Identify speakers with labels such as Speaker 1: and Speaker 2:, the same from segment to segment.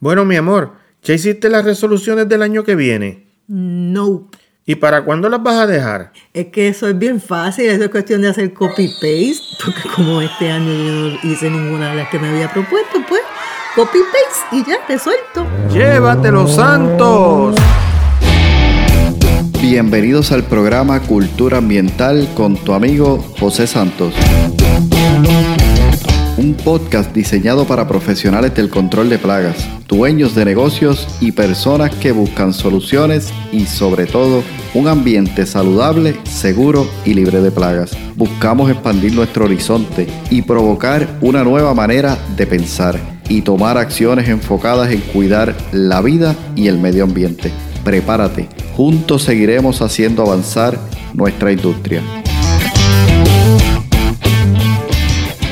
Speaker 1: Bueno, mi amor, ¿ya hiciste las resoluciones del año que viene?
Speaker 2: No.
Speaker 1: ¿Y para cuándo las vas a dejar?
Speaker 2: Es que eso es bien fácil, eso es cuestión de hacer copy-paste, porque como este año yo no hice ninguna de las que me había propuesto, pues copy-paste y ya, resuelto.
Speaker 1: ¡Llévate los santos!
Speaker 3: Bienvenidos al programa Cultura Ambiental con tu amigo José Santos. Un podcast diseñado para profesionales del control de plagas, dueños de negocios y personas que buscan soluciones y sobre todo un ambiente saludable, seguro y libre de plagas. Buscamos expandir nuestro horizonte y provocar una nueva manera de pensar y tomar acciones enfocadas en cuidar la vida y el medio ambiente. Prepárate, juntos seguiremos haciendo avanzar nuestra industria.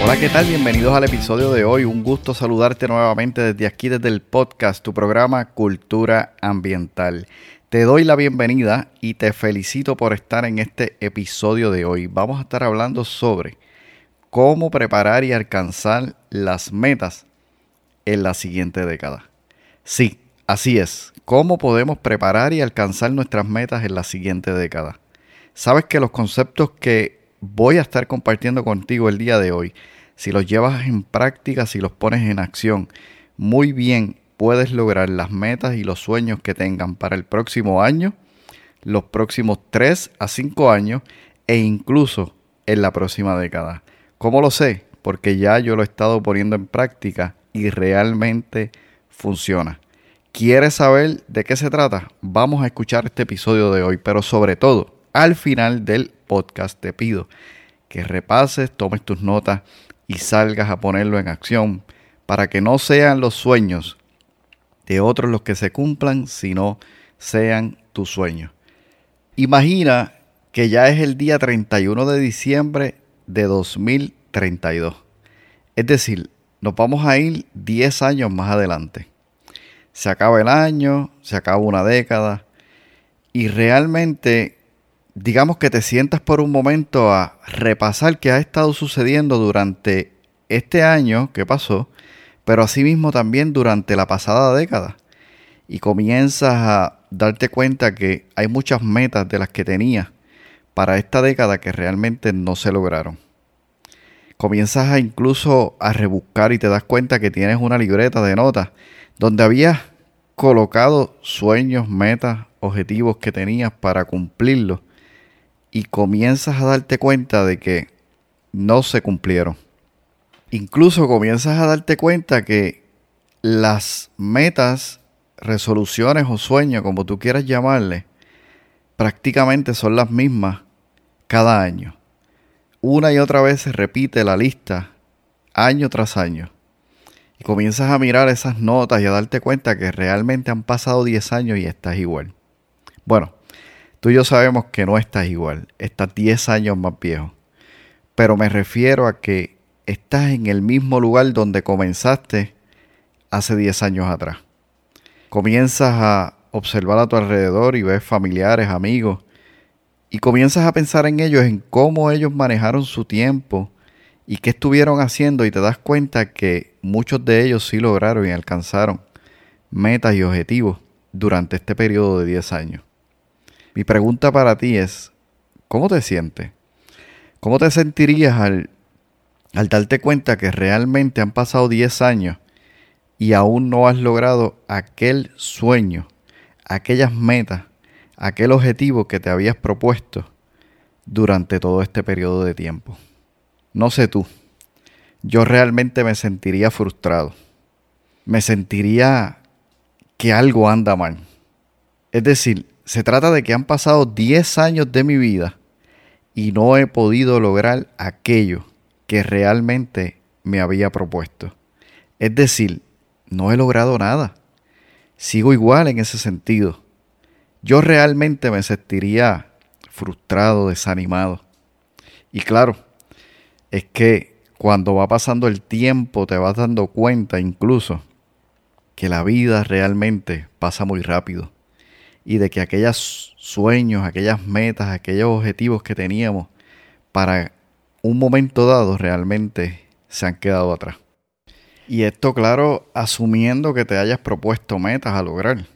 Speaker 3: Hola, ¿qué tal? Bienvenidos al episodio de hoy. Un gusto saludarte nuevamente desde aquí, desde el podcast, tu programa Cultura Ambiental. Te doy la bienvenida y te felicito por estar en este episodio de hoy. Vamos a estar hablando sobre cómo preparar y alcanzar las metas en la siguiente década. Sí, así es. ¿Cómo podemos preparar y alcanzar nuestras metas en la siguiente década? Sabes que los conceptos que voy a estar compartiendo contigo el día de hoy si los llevas en práctica, si los pones en acción, muy bien puedes lograr las metas y los sueños que tengan para el próximo año, los próximos 3 a 5 años e incluso en la próxima década. ¿Cómo lo sé? Porque ya yo lo he estado poniendo en práctica y realmente funciona. ¿Quieres saber de qué se trata? Vamos a escuchar este episodio de hoy, pero sobre todo, al final del podcast te pido que repases, tomes tus notas y salgas a ponerlo en acción para que no sean los sueños de otros los que se cumplan, sino sean tus sueños. Imagina que ya es el día 31 de diciembre de 2032. Es decir, nos vamos a ir 10 años más adelante. Se acaba el año, se acaba una década y realmente digamos que te sientas por un momento a repasar qué ha estado sucediendo durante este año que pasó, pero asimismo también durante la pasada década. Y comienzas a darte cuenta que hay muchas metas de las que tenías para esta década que realmente no se lograron. Comienzas a incluso a rebuscar y te das cuenta que tienes una libreta de notas donde habías colocado sueños, metas, objetivos que tenías para cumplirlos y comienzas a darte cuenta de que no se cumplieron. Incluso comienzas a darte cuenta que las metas, resoluciones o sueños, como tú quieras llamarle, prácticamente son las mismas cada año. Una y otra vez se repite la lista año tras año. Y comienzas a mirar esas notas y a darte cuenta que realmente han pasado 10 años y estás igual. Bueno, Tú y yo sabemos que no estás igual, estás 10 años más viejo. Pero me refiero a que estás en el mismo lugar donde comenzaste hace 10 años atrás. Comienzas a observar a tu alrededor y ves familiares, amigos, y comienzas a pensar en ellos, en cómo ellos manejaron su tiempo y qué estuvieron haciendo y te das cuenta que muchos de ellos sí lograron y alcanzaron metas y objetivos durante este periodo de 10 años. Mi pregunta para ti es, ¿cómo te sientes? ¿Cómo te sentirías al, al darte cuenta que realmente han pasado 10 años y aún no has logrado aquel sueño, aquellas metas, aquel objetivo que te habías propuesto durante todo este periodo de tiempo? No sé tú, yo realmente me sentiría frustrado. Me sentiría que algo anda mal. Es decir, se trata de que han pasado 10 años de mi vida y no he podido lograr aquello que realmente me había propuesto. Es decir, no he logrado nada. Sigo igual en ese sentido. Yo realmente me sentiría frustrado, desanimado. Y claro, es que cuando va pasando el tiempo te vas dando cuenta incluso que la vida realmente pasa muy rápido y de que aquellos sueños, aquellas metas, aquellos objetivos que teníamos para un momento dado realmente se han quedado atrás. Y esto, claro, asumiendo que te hayas propuesto metas a lograr.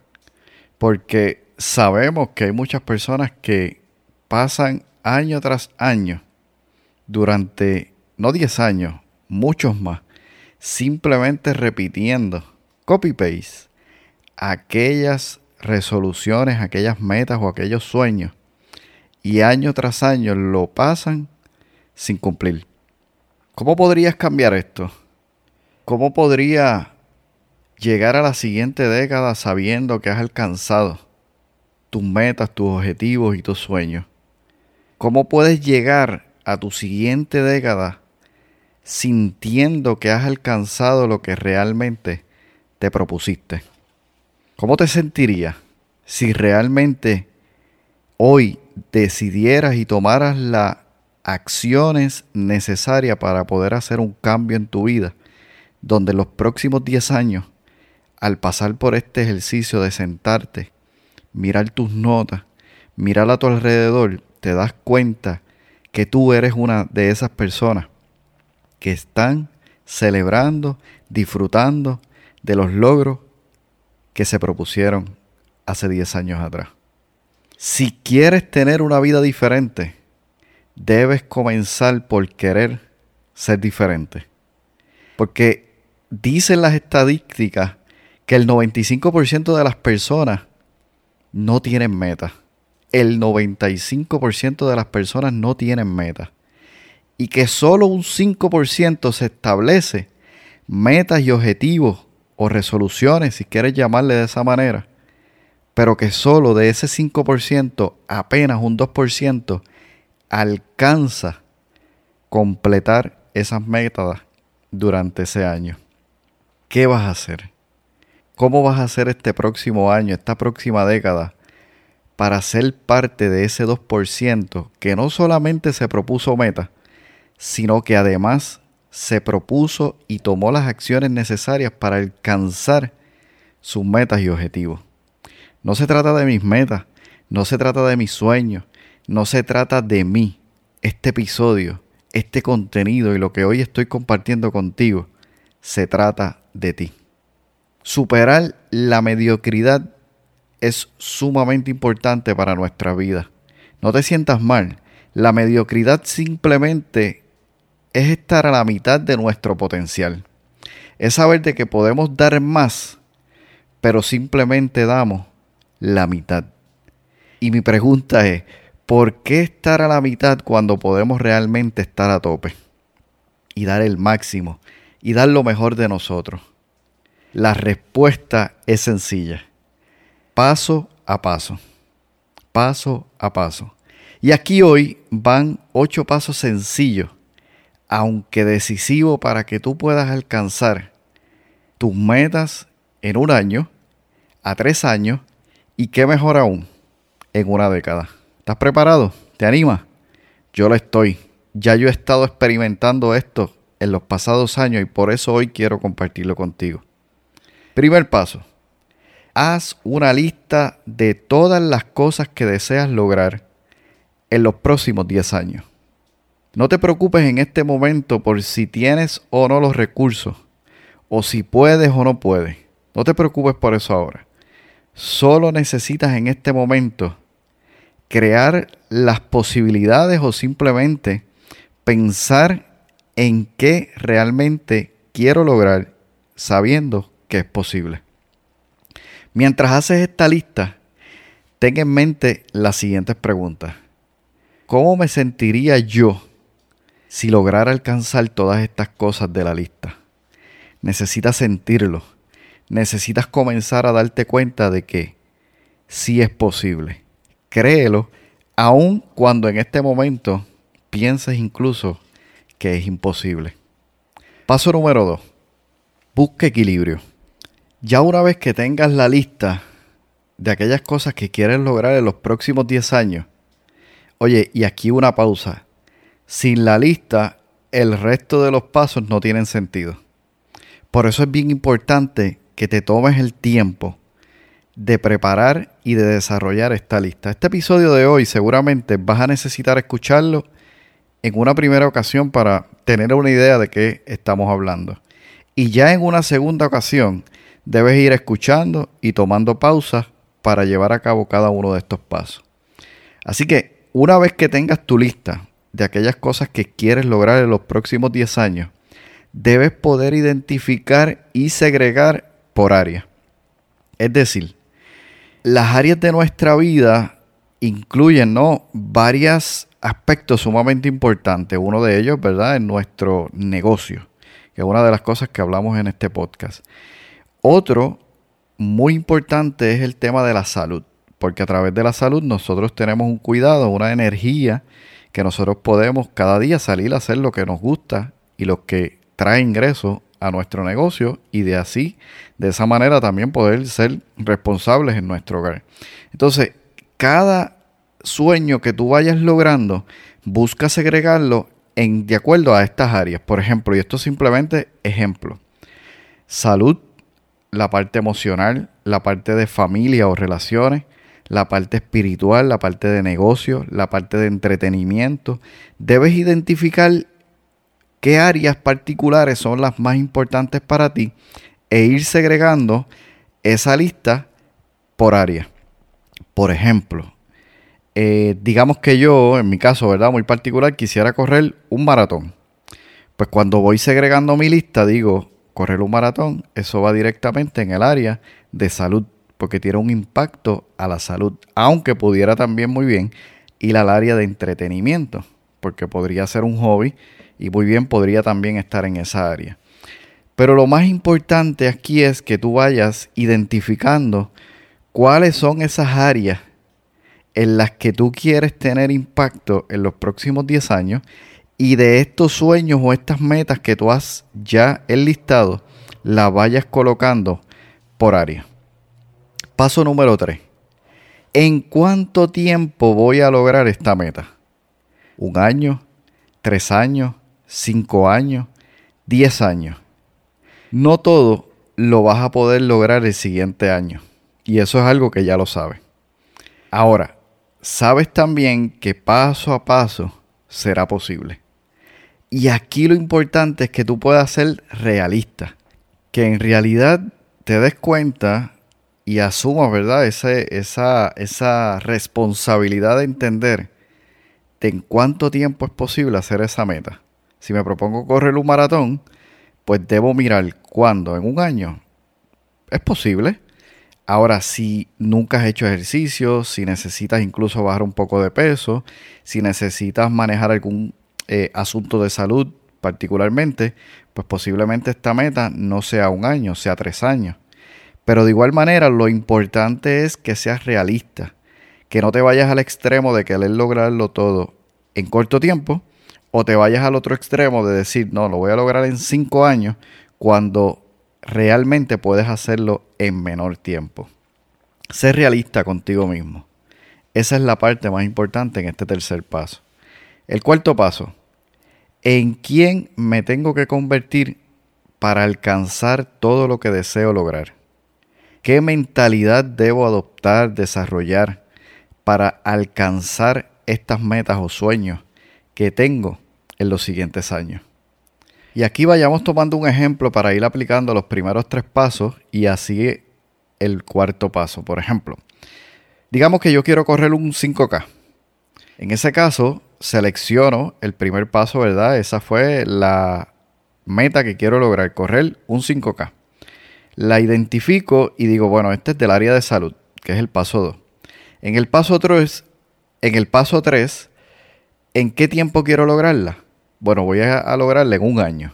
Speaker 3: Porque sabemos que hay muchas personas que pasan año tras año, durante, no 10 años, muchos más, simplemente repitiendo, copy-paste, aquellas resoluciones, aquellas metas o aquellos sueños, y año tras año lo pasan sin cumplir. ¿Cómo podrías cambiar esto? ¿Cómo podría llegar a la siguiente década sabiendo que has alcanzado tus metas, tus objetivos y tus sueños? ¿Cómo puedes llegar a tu siguiente década sintiendo que has alcanzado lo que realmente te propusiste? ¿Cómo te sentirías si realmente hoy decidieras y tomaras las acciones necesarias para poder hacer un cambio en tu vida, donde los próximos 10 años, al pasar por este ejercicio de sentarte, mirar tus notas, mirar a tu alrededor, te das cuenta que tú eres una de esas personas que están celebrando, disfrutando de los logros que se propusieron hace 10 años atrás. Si quieres tener una vida diferente, debes comenzar por querer ser diferente. Porque dicen las estadísticas que el 95% de las personas no tienen metas el 95% de las personas no tienen metas y que solo un 5% se establece metas y objetivos o resoluciones, si quieres llamarle de esa manera, pero que solo de ese 5%, apenas un 2%, alcanza completar esas metas durante ese año. ¿Qué vas a hacer? ¿Cómo vas a hacer este próximo año, esta próxima década? para ser parte de ese 2% que no solamente se propuso meta, sino que además se propuso y tomó las acciones necesarias para alcanzar sus metas y objetivos. No se trata de mis metas, no se trata de mis sueños, no se trata de mí. Este episodio, este contenido y lo que hoy estoy compartiendo contigo, se trata de ti. Superar la mediocridad es sumamente importante para nuestra vida. No te sientas mal. La mediocridad simplemente es estar a la mitad de nuestro potencial. Es saber de que podemos dar más, pero simplemente damos la mitad. Y mi pregunta es, ¿por qué estar a la mitad cuando podemos realmente estar a tope? Y dar el máximo, y dar lo mejor de nosotros. La respuesta es sencilla paso a paso, paso a paso. Y aquí hoy van ocho pasos sencillos, aunque decisivos para que tú puedas alcanzar tus metas en un año, a tres años y qué mejor aún, en una década. ¿Estás preparado? ¿Te anima? Yo lo estoy. Ya yo he estado experimentando esto en los pasados años y por eso hoy quiero compartirlo contigo. Primer paso, haz una lista de todas las cosas que deseas lograr en los próximos 10 años. No te preocupes en este momento por si tienes o no los recursos, o si puedes o no puedes. No te preocupes por eso ahora. Solo necesitas en este momento crear las posibilidades o simplemente pensar en qué realmente quiero lograr sabiendo que es posible. Mientras haces esta lista, ten en mente las siguientes preguntas. ¿Cómo me sentiría yo si lograra alcanzar todas estas cosas de la lista? Necesitas sentirlo. Necesitas comenzar a darte cuenta de que sí es posible. Créelo, aun cuando en este momento pienses incluso que es imposible. Paso número 2. Busca equilibrio. Ya una vez que tengas la lista de aquellas cosas que quieres lograr en los próximos 10 años, oye, y aquí una pausa. Sin la lista, el resto de los pasos no tienen sentido. Por eso es bien importante que te tomes el tiempo de preparar y de desarrollar esta lista. Este episodio de hoy seguramente vas a necesitar escucharlo en una primera ocasión para tener una idea de qué estamos hablando. Y ya en una segunda ocasión debes ir escuchando y tomando pausas para llevar a cabo cada uno de estos pasos. Así que una vez que tengas tu lista de aquellas cosas que quieres lograr en los próximos 10 años, debes poder identificar y segregar por área. Es decir, las áreas de nuestra vida incluyen ¿no? varios aspectos sumamente importantes. Uno de ellos, ¿verdad?, es nuestro negocio, que es una de las cosas que hablamos en este podcast. Otro muy importante es el tema de la salud, porque a través de la salud nosotros tenemos un cuidado, una energía que nosotros podemos cada día salir a hacer lo que nos gusta y lo que trae ingresos a nuestro negocio y de así, de esa manera también poder ser responsables en nuestro hogar. Entonces, cada sueño que tú vayas logrando, busca segregarlo en, de acuerdo a estas áreas. Por ejemplo, y esto es simplemente ejemplo. Salud, la parte emocional, la parte de familia o relaciones, la parte espiritual, la parte de negocio, la parte de entretenimiento. Debes identificar qué áreas particulares son las más importantes para ti e ir segregando esa lista por área. Por ejemplo, eh, digamos que yo, en mi caso, ¿verdad? Muy particular, quisiera correr un maratón. Pues cuando voy segregando mi lista, digo, correr un maratón, eso va directamente en el área de salud, porque tiene un impacto a la salud, aunque pudiera también muy bien ir al área de entretenimiento, porque podría ser un hobby y muy bien podría también estar en esa área. Pero lo más importante aquí es que tú vayas identificando cuáles son esas áreas en las que tú quieres tener impacto en los próximos 10 años y de estos sueños o estas metas que tú has ya enlistado, las vayas colocando por área. Paso número 3. ¿En cuánto tiempo voy a lograr esta meta? ¿Un año? ¿Tres años? ¿Cinco años? ¿Diez años? No todo lo vas a poder lograr el siguiente año. Y eso es algo que ya lo sabes. Ahora, sabes también que paso a paso será posible. Y aquí lo importante es que tú puedas ser realista, que en realidad te des cuenta y asumas, ¿verdad? esa, esa responsabilidad de entender de en cuánto tiempo es posible hacer esa meta. Si me propongo correr un maratón, pues debo mirar cuándo, en un año. ¿Es posible? Ahora, si nunca has hecho ejercicio, si necesitas incluso bajar un poco de peso, si necesitas manejar algún eh, asunto de salud particularmente, pues posiblemente esta meta no sea un año, sea tres años. Pero de igual manera, lo importante es que seas realista, que no te vayas al extremo de querer lograrlo todo en corto tiempo, o te vayas al otro extremo de decir, no, lo voy a lograr en cinco años, cuando realmente puedes hacerlo en menor tiempo. Ser realista contigo mismo. Esa es la parte más importante en este tercer paso. El cuarto paso. ¿En quién me tengo que convertir para alcanzar todo lo que deseo lograr? ¿Qué mentalidad debo adoptar, desarrollar para alcanzar estas metas o sueños que tengo en los siguientes años? Y aquí vayamos tomando un ejemplo para ir aplicando los primeros tres pasos y así el cuarto paso. Por ejemplo, digamos que yo quiero correr un 5K. En ese caso, selecciono el primer paso, ¿verdad? Esa fue la meta que quiero lograr, correr un 5K. La identifico y digo, bueno, este es del área de salud, que es el paso 2. En el paso 3, en el paso 3, ¿en qué tiempo quiero lograrla? Bueno, voy a, a lograrla en un año.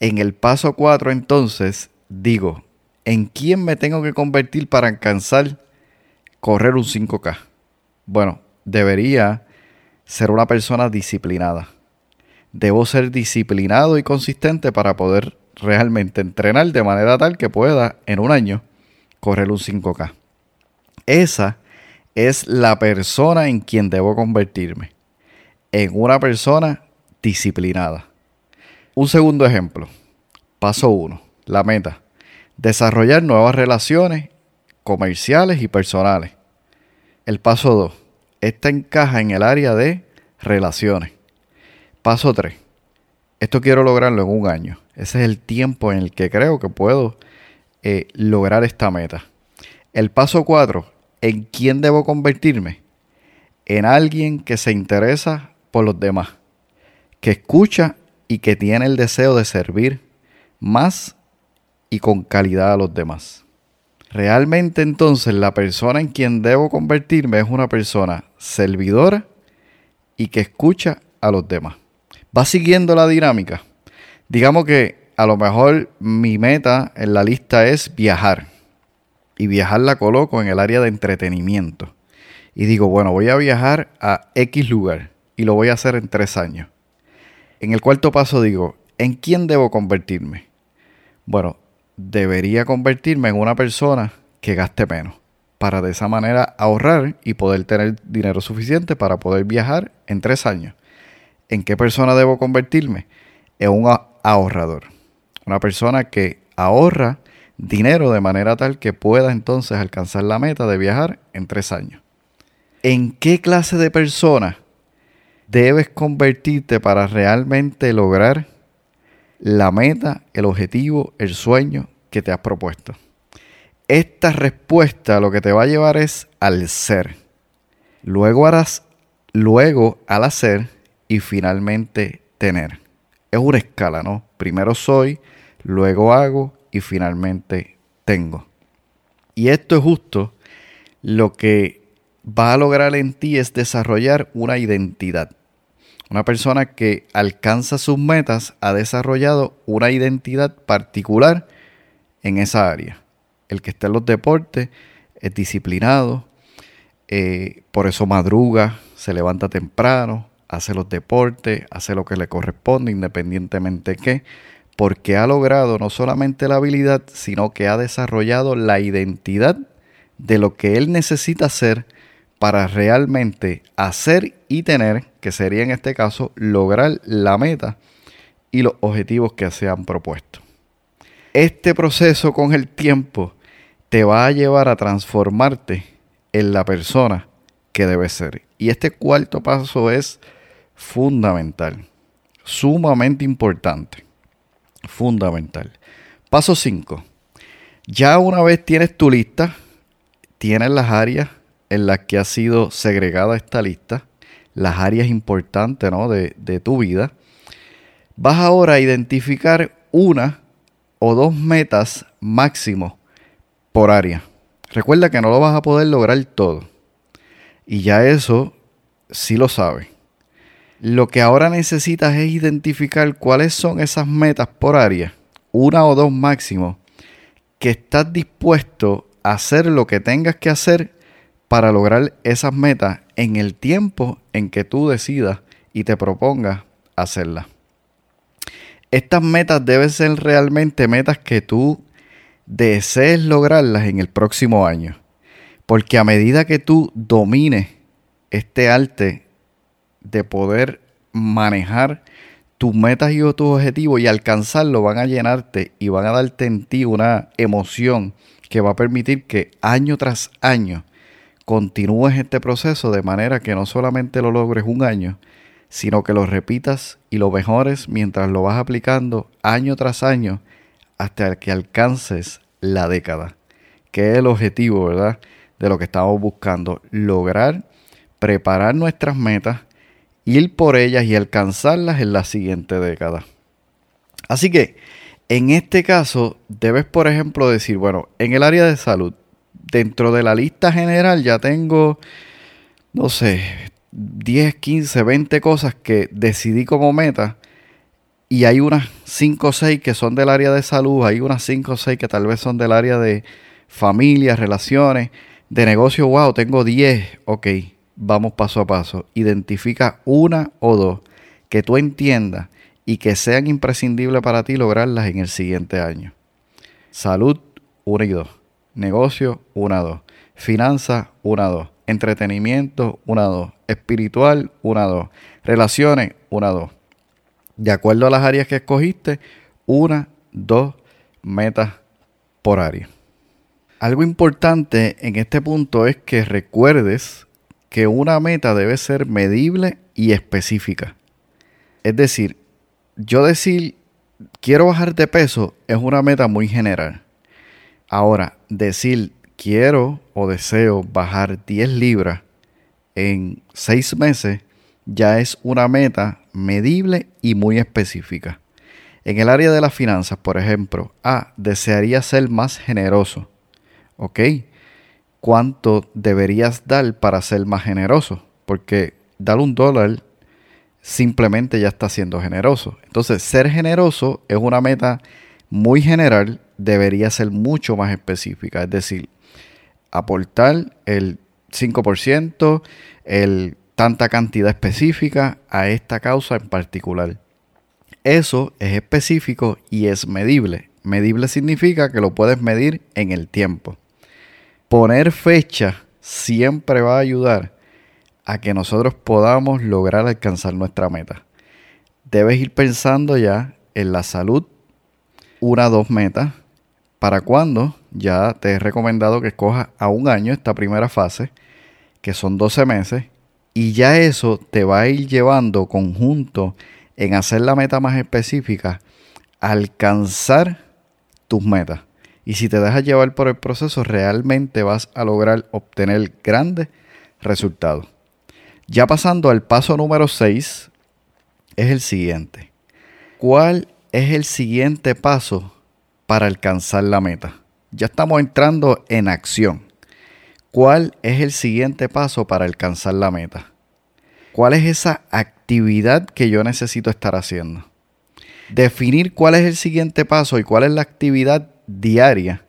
Speaker 3: En el paso 4 entonces digo, ¿en quién me tengo que convertir para alcanzar correr un 5K? Bueno, debería ser una persona disciplinada. Debo ser disciplinado y consistente para poder realmente entrenar de manera tal que pueda en un año correr un 5K. Esa es la persona en quien debo convertirme. En una persona disciplinada. Un segundo ejemplo. Paso 1. La meta. Desarrollar nuevas relaciones comerciales y personales. El paso 2. Esta encaja en el área de relaciones. Paso 3. Esto quiero lograrlo en un año. Ese es el tiempo en el que creo que puedo eh, lograr esta meta. El paso 4, ¿en quién debo convertirme? En alguien que se interesa por los demás, que escucha y que tiene el deseo de servir más y con calidad a los demás. Realmente entonces la persona en quien debo convertirme es una persona servidora y que escucha a los demás. Va siguiendo la dinámica. Digamos que a lo mejor mi meta en la lista es viajar. Y viajar la coloco en el área de entretenimiento. Y digo, bueno, voy a viajar a X lugar y lo voy a hacer en tres años. En el cuarto paso digo, ¿en quién debo convertirme? Bueno, debería convertirme en una persona que gaste menos para de esa manera ahorrar y poder tener dinero suficiente para poder viajar en tres años. ¿En qué persona debo convertirme? En un ahorrador. Una persona que ahorra dinero de manera tal que pueda entonces alcanzar la meta de viajar en tres años. ¿En qué clase de persona debes convertirte para realmente lograr la meta, el objetivo, el sueño que te has propuesto? Esta respuesta lo que te va a llevar es al ser. Luego harás, luego al hacer y finalmente tener. Es una escala, ¿no? Primero soy, luego hago y finalmente tengo. Y esto es justo lo que va a lograr en ti es desarrollar una identidad. Una persona que alcanza sus metas ha desarrollado una identidad particular en esa área. El que está en los deportes es disciplinado, eh, por eso madruga, se levanta temprano, hace los deportes, hace lo que le corresponde independientemente de qué, porque ha logrado no solamente la habilidad, sino que ha desarrollado la identidad de lo que él necesita hacer para realmente hacer y tener, que sería en este caso lograr la meta y los objetivos que se han propuesto. Este proceso con el tiempo te va a llevar a transformarte en la persona que debes ser. Y este cuarto paso es fundamental, sumamente importante, fundamental. Paso 5. Ya una vez tienes tu lista, tienes las áreas en las que ha sido segregada esta lista, las áreas importantes de, de tu vida, vas ahora a identificar una o dos metas máximo por área. Recuerda que no lo vas a poder lograr todo. Y ya eso sí lo sabes. Lo que ahora necesitas es identificar cuáles son esas metas por área, una o dos máximo, que estás dispuesto a hacer lo que tengas que hacer para lograr esas metas en el tiempo en que tú decidas y te propongas hacerlas. Estas metas deben ser realmente metas que tú desees lograrlas en el próximo año. Porque a medida que tú domines este arte de poder manejar tus metas y tus objetivos y alcanzarlo van a llenarte y van a darte en ti una emoción que va a permitir que año tras año continúes este proceso de manera que no solamente lo logres un año, sino que lo repitas y lo mejores mientras lo vas aplicando año tras año hasta que alcances la década, que es el objetivo, ¿verdad? De lo que estamos buscando, lograr preparar nuestras metas ir por ellas y alcanzarlas en la siguiente década. Así que, en este caso, debes, por ejemplo, decir, bueno, en el área de salud, dentro de la lista general ya tengo, no sé, 10, 15, 20 cosas que decidí como meta y hay unas 5 o 6 que son del área de salud, hay unas 5 o 6 que tal vez son del área de familia, relaciones, de negocio, wow, tengo 10, ok vamos paso a paso. Identifica una o dos que tú entiendas y que sean imprescindibles para ti lograrlas en el siguiente año. Salud, 1 y 2. Negocio, 1 2. Finanzas, 1 2. Entretenimiento, 1 2. Espiritual, 1 2. Relaciones, 1 2. De acuerdo a las áreas que escogiste, una, dos metas por área. Algo importante en este punto es que recuerdes que una meta debe ser medible y específica. Es decir, yo decir quiero bajar de peso es una meta muy general. Ahora, decir quiero o deseo bajar 10 libras en 6 meses ya es una meta medible y muy específica. En el área de las finanzas, por ejemplo, ah, desearía ser más generoso. ¿Ok? ¿Cuánto deberías dar para ser más generoso? Porque dar un dólar simplemente ya está siendo generoso. Entonces, ser generoso es una meta muy general, debería ser mucho más específica. Es decir, aportar el 5%, el tanta cantidad específica a esta causa en particular. Eso es específico y es medible. Medible significa que lo puedes medir en el tiempo. Poner fecha siempre va a ayudar a que nosotros podamos lograr alcanzar nuestra meta. Debes ir pensando ya en la salud, una o dos metas. ¿Para cuándo? Ya te he recomendado que escojas a un año esta primera fase, que son 12 meses, y ya eso te va a ir llevando conjunto en hacer la meta más específica, alcanzar tus metas. Y si te dejas llevar por el proceso, realmente vas a lograr obtener grandes resultados. Ya pasando al paso número 6, es el siguiente. ¿Cuál es el siguiente paso para alcanzar la meta? Ya estamos entrando en acción. ¿Cuál es el siguiente paso para alcanzar la meta? ¿Cuál es esa actividad que yo necesito estar haciendo? Definir cuál es el siguiente paso y cuál es la actividad diaria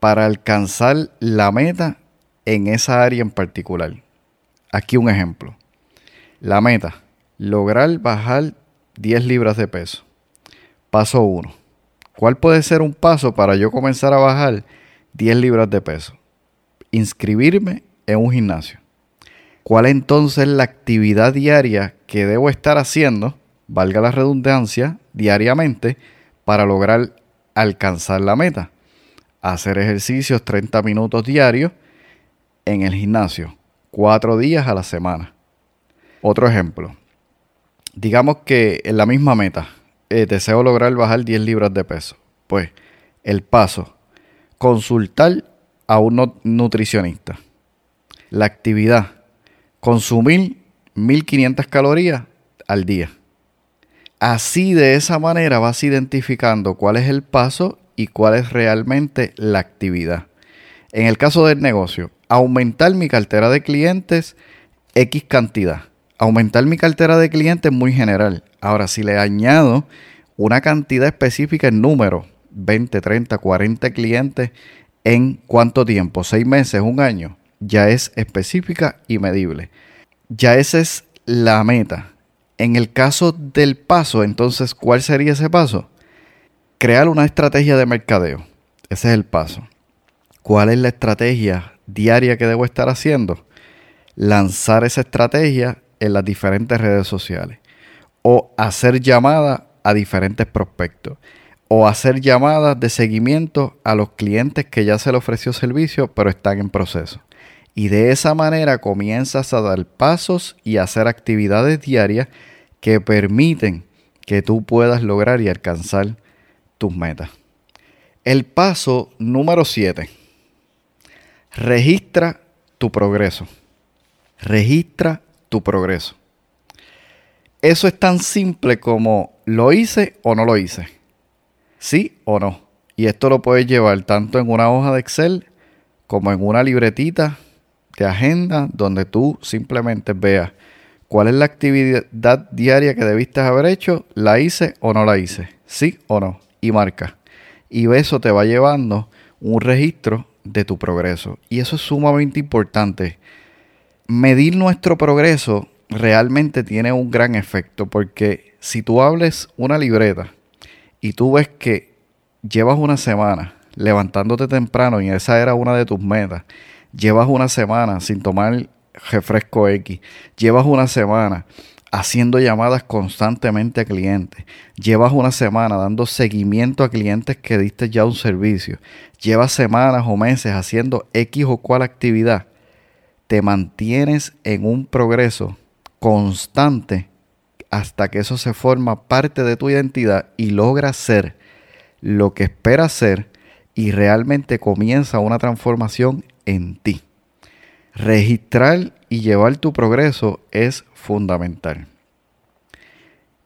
Speaker 3: para alcanzar la meta en esa área en particular. Aquí un ejemplo. La meta, lograr bajar 10 libras de peso. Paso 1. ¿Cuál puede ser un paso para yo comenzar a bajar 10 libras de peso? inscribirme en un gimnasio. ¿Cuál entonces la actividad diaria que debo estar haciendo, valga la redundancia, diariamente para lograr alcanzar la meta? Hacer ejercicios 30 minutos diarios en el gimnasio, cuatro días a la semana. Otro ejemplo. Digamos que en la misma meta, eh, deseo lograr bajar 10 libras de peso. Pues el paso, consultar a un nutricionista. La actividad, consumir 1500 calorías al día. Así de esa manera vas identificando cuál es el paso y cuál es realmente la actividad. En el caso del negocio, aumentar mi cartera de clientes X cantidad. Aumentar mi cartera de clientes muy general. Ahora, si le añado una cantidad específica en número, 20, 30, 40 clientes en cuánto tiempo, seis meses, un año, ya es específica y medible. Ya esa es la meta. En el caso del paso, entonces, ¿cuál sería ese paso? Crear una estrategia de mercadeo. Ese es el paso. ¿Cuál es la estrategia diaria que debo estar haciendo? Lanzar esa estrategia en las diferentes redes sociales o hacer llamada a diferentes prospectos o hacer llamadas de seguimiento a los clientes que ya se le ofreció servicio pero están en proceso. Y de esa manera comienzas a dar pasos y hacer actividades diarias que permiten que tú puedas lograr y alcanzar tus metas. El paso número 7. Registra tu progreso. Registra tu progreso. Eso es tan simple como lo hice o no lo hice sí o no. Y esto lo puedes llevar tanto en una hoja de Excel como en una libretita de agenda donde tú simplemente veas cuál es la actividad diaria que debiste haber hecho, la hice o no la hice, sí o no, y marca. Y eso te va llevando un registro de tu progreso. Y eso es sumamente importante. Medir nuestro progreso realmente tiene un gran efecto porque si tú hables una libreta y tú ves que llevas una semana levantándote temprano y esa era una de tus metas, llevas una semana sin tomar refresco X, llevas una semana haciendo llamadas constantemente a clientes, llevas una semana dando seguimiento a clientes que diste ya un servicio, llevas semanas o meses haciendo X o cual actividad, te mantienes en un progreso constante hasta que eso se forma parte de tu identidad y logras ser lo que esperas ser y realmente comienza una transformación en ti. Registrar y llevar tu progreso es fundamental.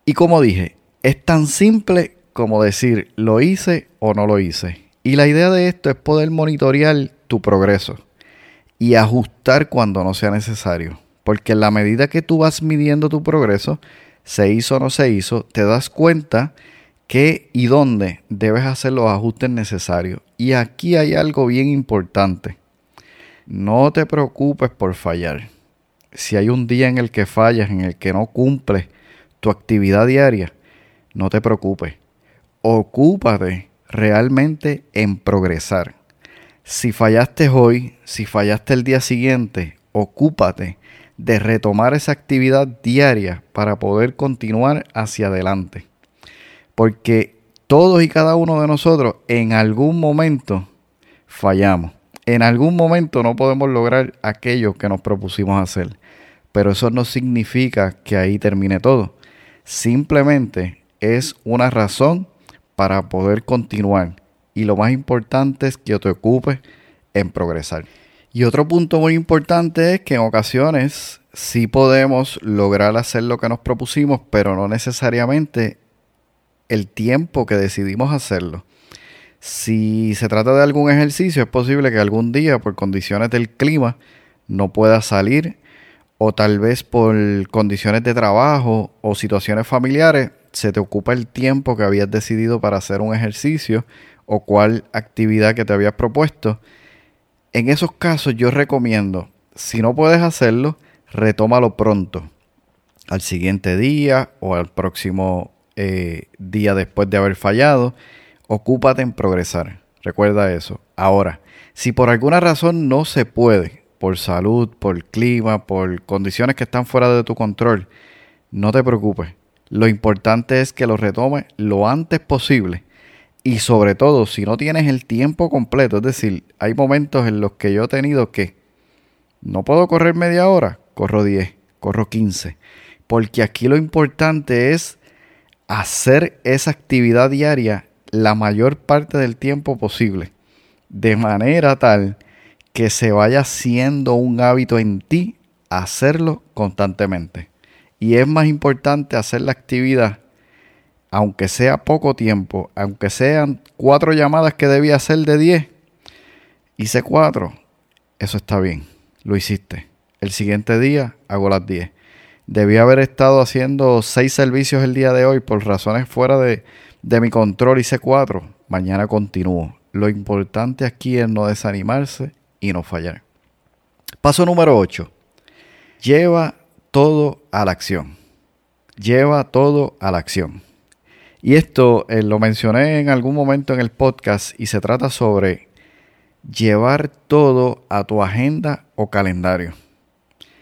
Speaker 3: Y como dije, es tan simple como decir lo hice o no lo hice. Y la idea de esto es poder monitorear tu progreso y ajustar cuando no sea necesario. Porque en la medida que tú vas midiendo tu progreso, se hizo o no se hizo, te das cuenta qué y dónde debes hacer los ajustes necesarios. Y aquí hay algo bien importante. No te preocupes por fallar. Si hay un día en el que fallas, en el que no cumples tu actividad diaria, no te preocupes. Ocúpate realmente en progresar. Si fallaste hoy, si fallaste el día siguiente, ocúpate de retomar esa actividad diaria para poder continuar hacia adelante. Porque todos y cada uno de nosotros en algún momento fallamos. En algún momento no podemos lograr aquello que nos propusimos hacer. Pero eso no significa que ahí termine todo. Simplemente es una razón para poder continuar. Y lo más importante es que te ocupes en progresar. Y otro punto muy importante es que en ocasiones sí podemos lograr hacer lo que nos propusimos, pero no necesariamente el tiempo que decidimos hacerlo. Si se trata de algún ejercicio, es posible que algún día, por condiciones del clima, no pueda salir, o tal vez por condiciones de trabajo o situaciones familiares, se te ocupa el tiempo que habías decidido para hacer un ejercicio o cuál actividad que te habías propuesto en esos casos yo recomiendo, si no puedes hacerlo, retómalo pronto, al siguiente día o al próximo eh, día después de haber fallado. Ocúpate en progresar. Recuerda eso. Ahora, si por alguna razón no se puede, por salud, por clima, por condiciones que están fuera de tu control, no te preocupes. Lo importante es que lo retomes lo antes posible y sobre todo, si no tienes el tiempo completo, es decir, hay momentos en los que yo he tenido que no puedo correr media hora, corro 10, corro 15. Porque aquí lo importante es hacer esa actividad diaria la mayor parte del tiempo posible. De manera tal que se vaya siendo un hábito en ti hacerlo constantemente. Y es más importante hacer la actividad aunque sea poco tiempo, aunque sean cuatro llamadas que debía hacer de diez, hice cuatro, eso está bien, lo hiciste. El siguiente día hago las diez. Debí haber estado haciendo seis servicios el día de hoy por razones fuera de, de mi control, hice cuatro, mañana continúo. Lo importante aquí es no desanimarse y no fallar. Paso número 8. Lleva todo a la acción. Lleva todo a la acción. Y esto eh, lo mencioné en algún momento en el podcast y se trata sobre llevar todo a tu agenda o calendario.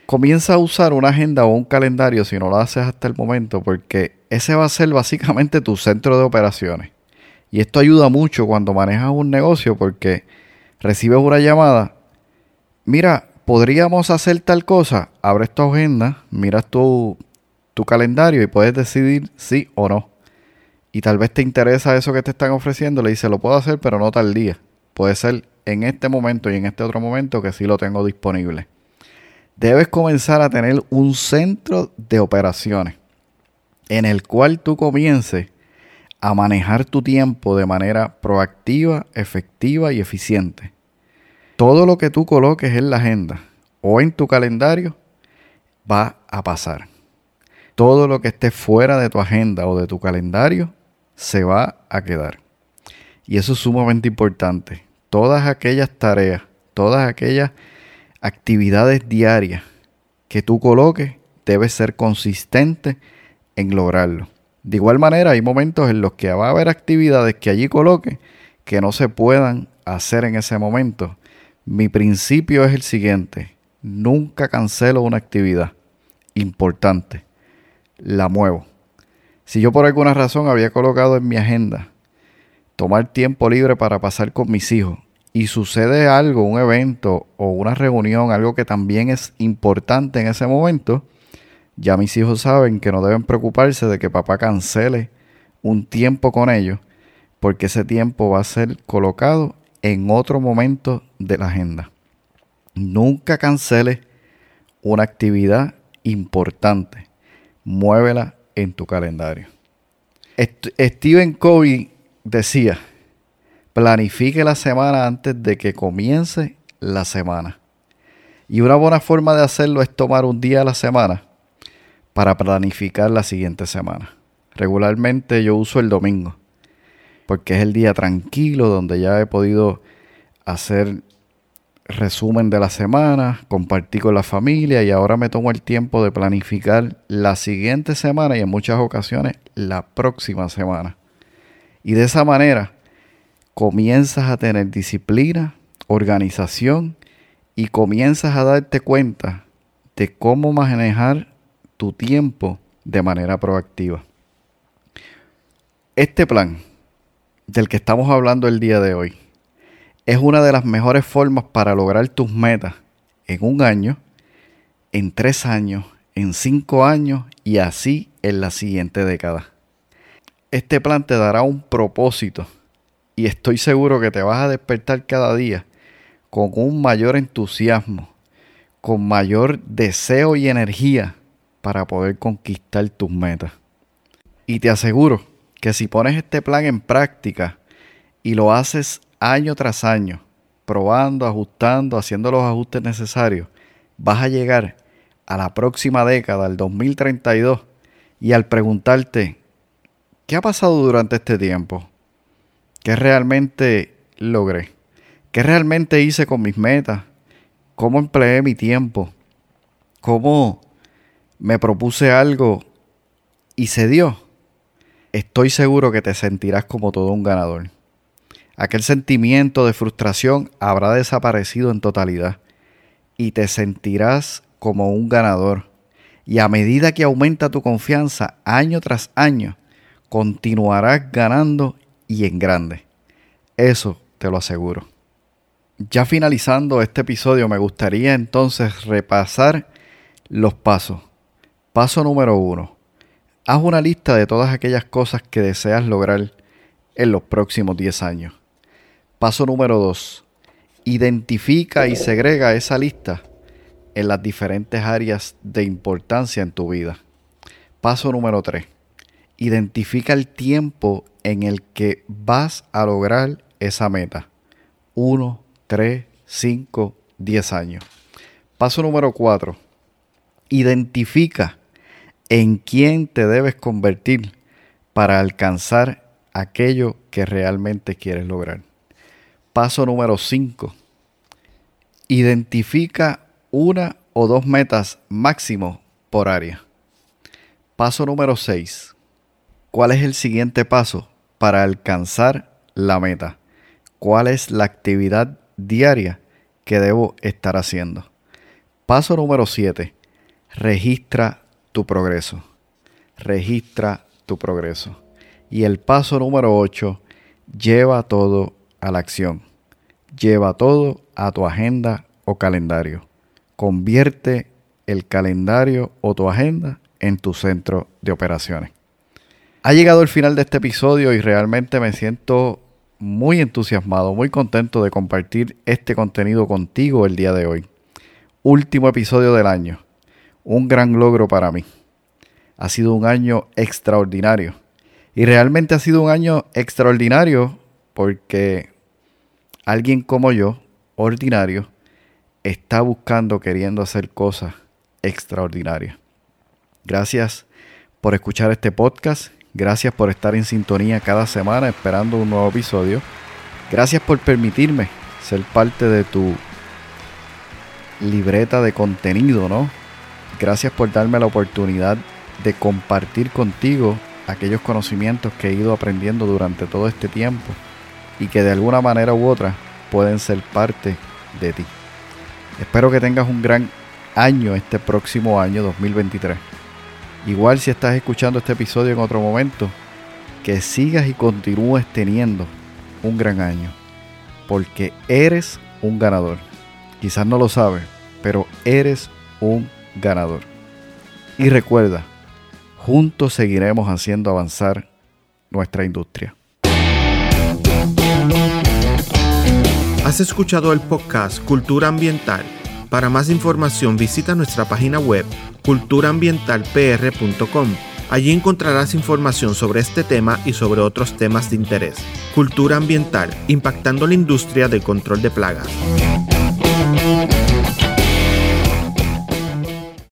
Speaker 3: Comienza a usar una agenda o un calendario si no lo haces hasta el momento porque ese va a ser básicamente tu centro de operaciones. Y esto ayuda mucho cuando manejas un negocio porque recibes una llamada. Mira, podríamos hacer tal cosa. Abres tu agenda, miras tu, tu calendario y puedes decidir sí o no y tal vez te interesa eso que te están ofreciendo, le dice, lo puedo hacer, pero no tal día. Puede ser en este momento y en este otro momento que sí lo tengo disponible. Debes comenzar a tener un centro de operaciones en el cual tú comiences a manejar tu tiempo de manera proactiva, efectiva y eficiente. Todo lo que tú coloques en la agenda o en tu calendario va a pasar. Todo lo que esté fuera de tu agenda o de tu calendario se va a quedar. Y eso es sumamente importante. Todas aquellas tareas, todas aquellas actividades diarias que tú coloques, debes ser consistente en lograrlo. De igual manera, hay momentos en los que va a haber actividades que allí coloque que no se puedan hacer en ese momento. Mi principio es el siguiente. Nunca cancelo una actividad importante. La muevo. Si yo por alguna razón había colocado en mi agenda tomar tiempo libre para pasar con mis hijos y sucede algo, un evento o una reunión, algo que también es importante en ese momento, Ya mis hijos saben que no deben preocuparse de que papá cancele un tiempo con ellos, porque ese tiempo va a ser colocado en otro momento de la agenda. Nunca cancele una actividad importante. Muévela en tu calendario. Stephen Covey decía, planifique la semana antes de que comience la semana. Y una buena forma de hacerlo es tomar un día a la semana para planificar la siguiente semana. Regularmente yo uso el domingo, porque es el día tranquilo donde ya he podido hacer resumen de la semana, compartir con la familia y ahora me tomo el tiempo de planificar la siguiente semana y en muchas ocasiones la próxima semana. Y de esa manera comienzas a tener disciplina, organización y comienzas a darte cuenta de cómo manejar tu tiempo de manera proactiva. Este plan del que estamos hablando el día de hoy es una de las mejores formas para lograr tus metas en un año, en tres años, en cinco años y así en la siguiente década. Este plan te dará un propósito y estoy seguro que te vas a despertar cada día con un mayor entusiasmo, con mayor deseo y energía para poder conquistar tus metas. Y te aseguro que si pones este plan en práctica y lo haces año tras año, probando, ajustando, haciendo los ajustes necesarios, vas a llegar a la próxima década, al 2032, y al preguntarte, ¿qué ha pasado durante este tiempo? ¿Qué realmente logré? ¿Qué realmente hice con mis metas? ¿Cómo empleé mi tiempo? ¿Cómo me propuse algo y se dio, estoy seguro que te sentirás como todo un ganador. Aquel sentimiento de frustración habrá desaparecido en totalidad y te sentirás como un ganador. Y a medida que aumenta tu confianza año tras año, continuarás ganando y en grande. Eso te lo aseguro. Ya finalizando este episodio, me gustaría entonces repasar los pasos Paso número uno. Haz una lista de todas aquellas cosas que deseas lograr en los próximos 10 años. Paso número dos. Identifica y segrega esa lista en las diferentes áreas de importancia en tu vida. Paso número 3. Identifica el tiempo en el que vas a lograr esa meta. 1, 3, 5, 10 años. Paso número 4. Identifica en quién te debes convertir para alcanzar aquello que realmente quieres lograr. Paso número 5. Identifica una o dos metas máximo por área. Paso número 6. ¿Cuál es el siguiente paso para alcanzar la meta? ¿Cuál es la actividad diaria que debo estar haciendo? Paso número 7. Registra tu progreso. Registra tu progreso. Y el paso número 8, lleva todo a la acción. Lleva todo a tu agenda o calendario. Convierte el calendario o tu agenda en tu centro de operaciones. Ha llegado el final de este episodio y realmente me siento muy entusiasmado, muy contento de compartir este contenido contigo el día de hoy. Último episodio del año un gran logro para mí. Ha sido un año extraordinario. Y realmente ha sido un año extraordinario porque alguien como yo, ordinario, está buscando, queriendo hacer cosas extraordinarias. Gracias por escuchar este podcast. Gracias por estar en sintonía cada semana esperando un nuevo episodio. Gracias por permitirme ser parte de tu libreta de contenido, ¿no? Gracias por darme la oportunidad de compartir contigo aquellos conocimientos que he ido aprendiendo durante todo este tiempo y que de alguna manera u otra pueden ser parte de ti. Espero que tengas un gran año este próximo año 2023. Igual si estás escuchando este episodio en otro momento, que sigas y continúes teniendo un gran año, porque eres un ganador. Quizás no lo sabes, pero eres un ganador. Y recuerda, juntos seguiremos haciendo avanzar nuestra industria.
Speaker 1: Has escuchado el podcast Cultura Ambiental. Para más información visita nuestra página web culturaambientalpr.com. Allí encontrarás información sobre este tema y sobre otros temas de interés. Cultura ambiental, impactando la industria del control de plagas.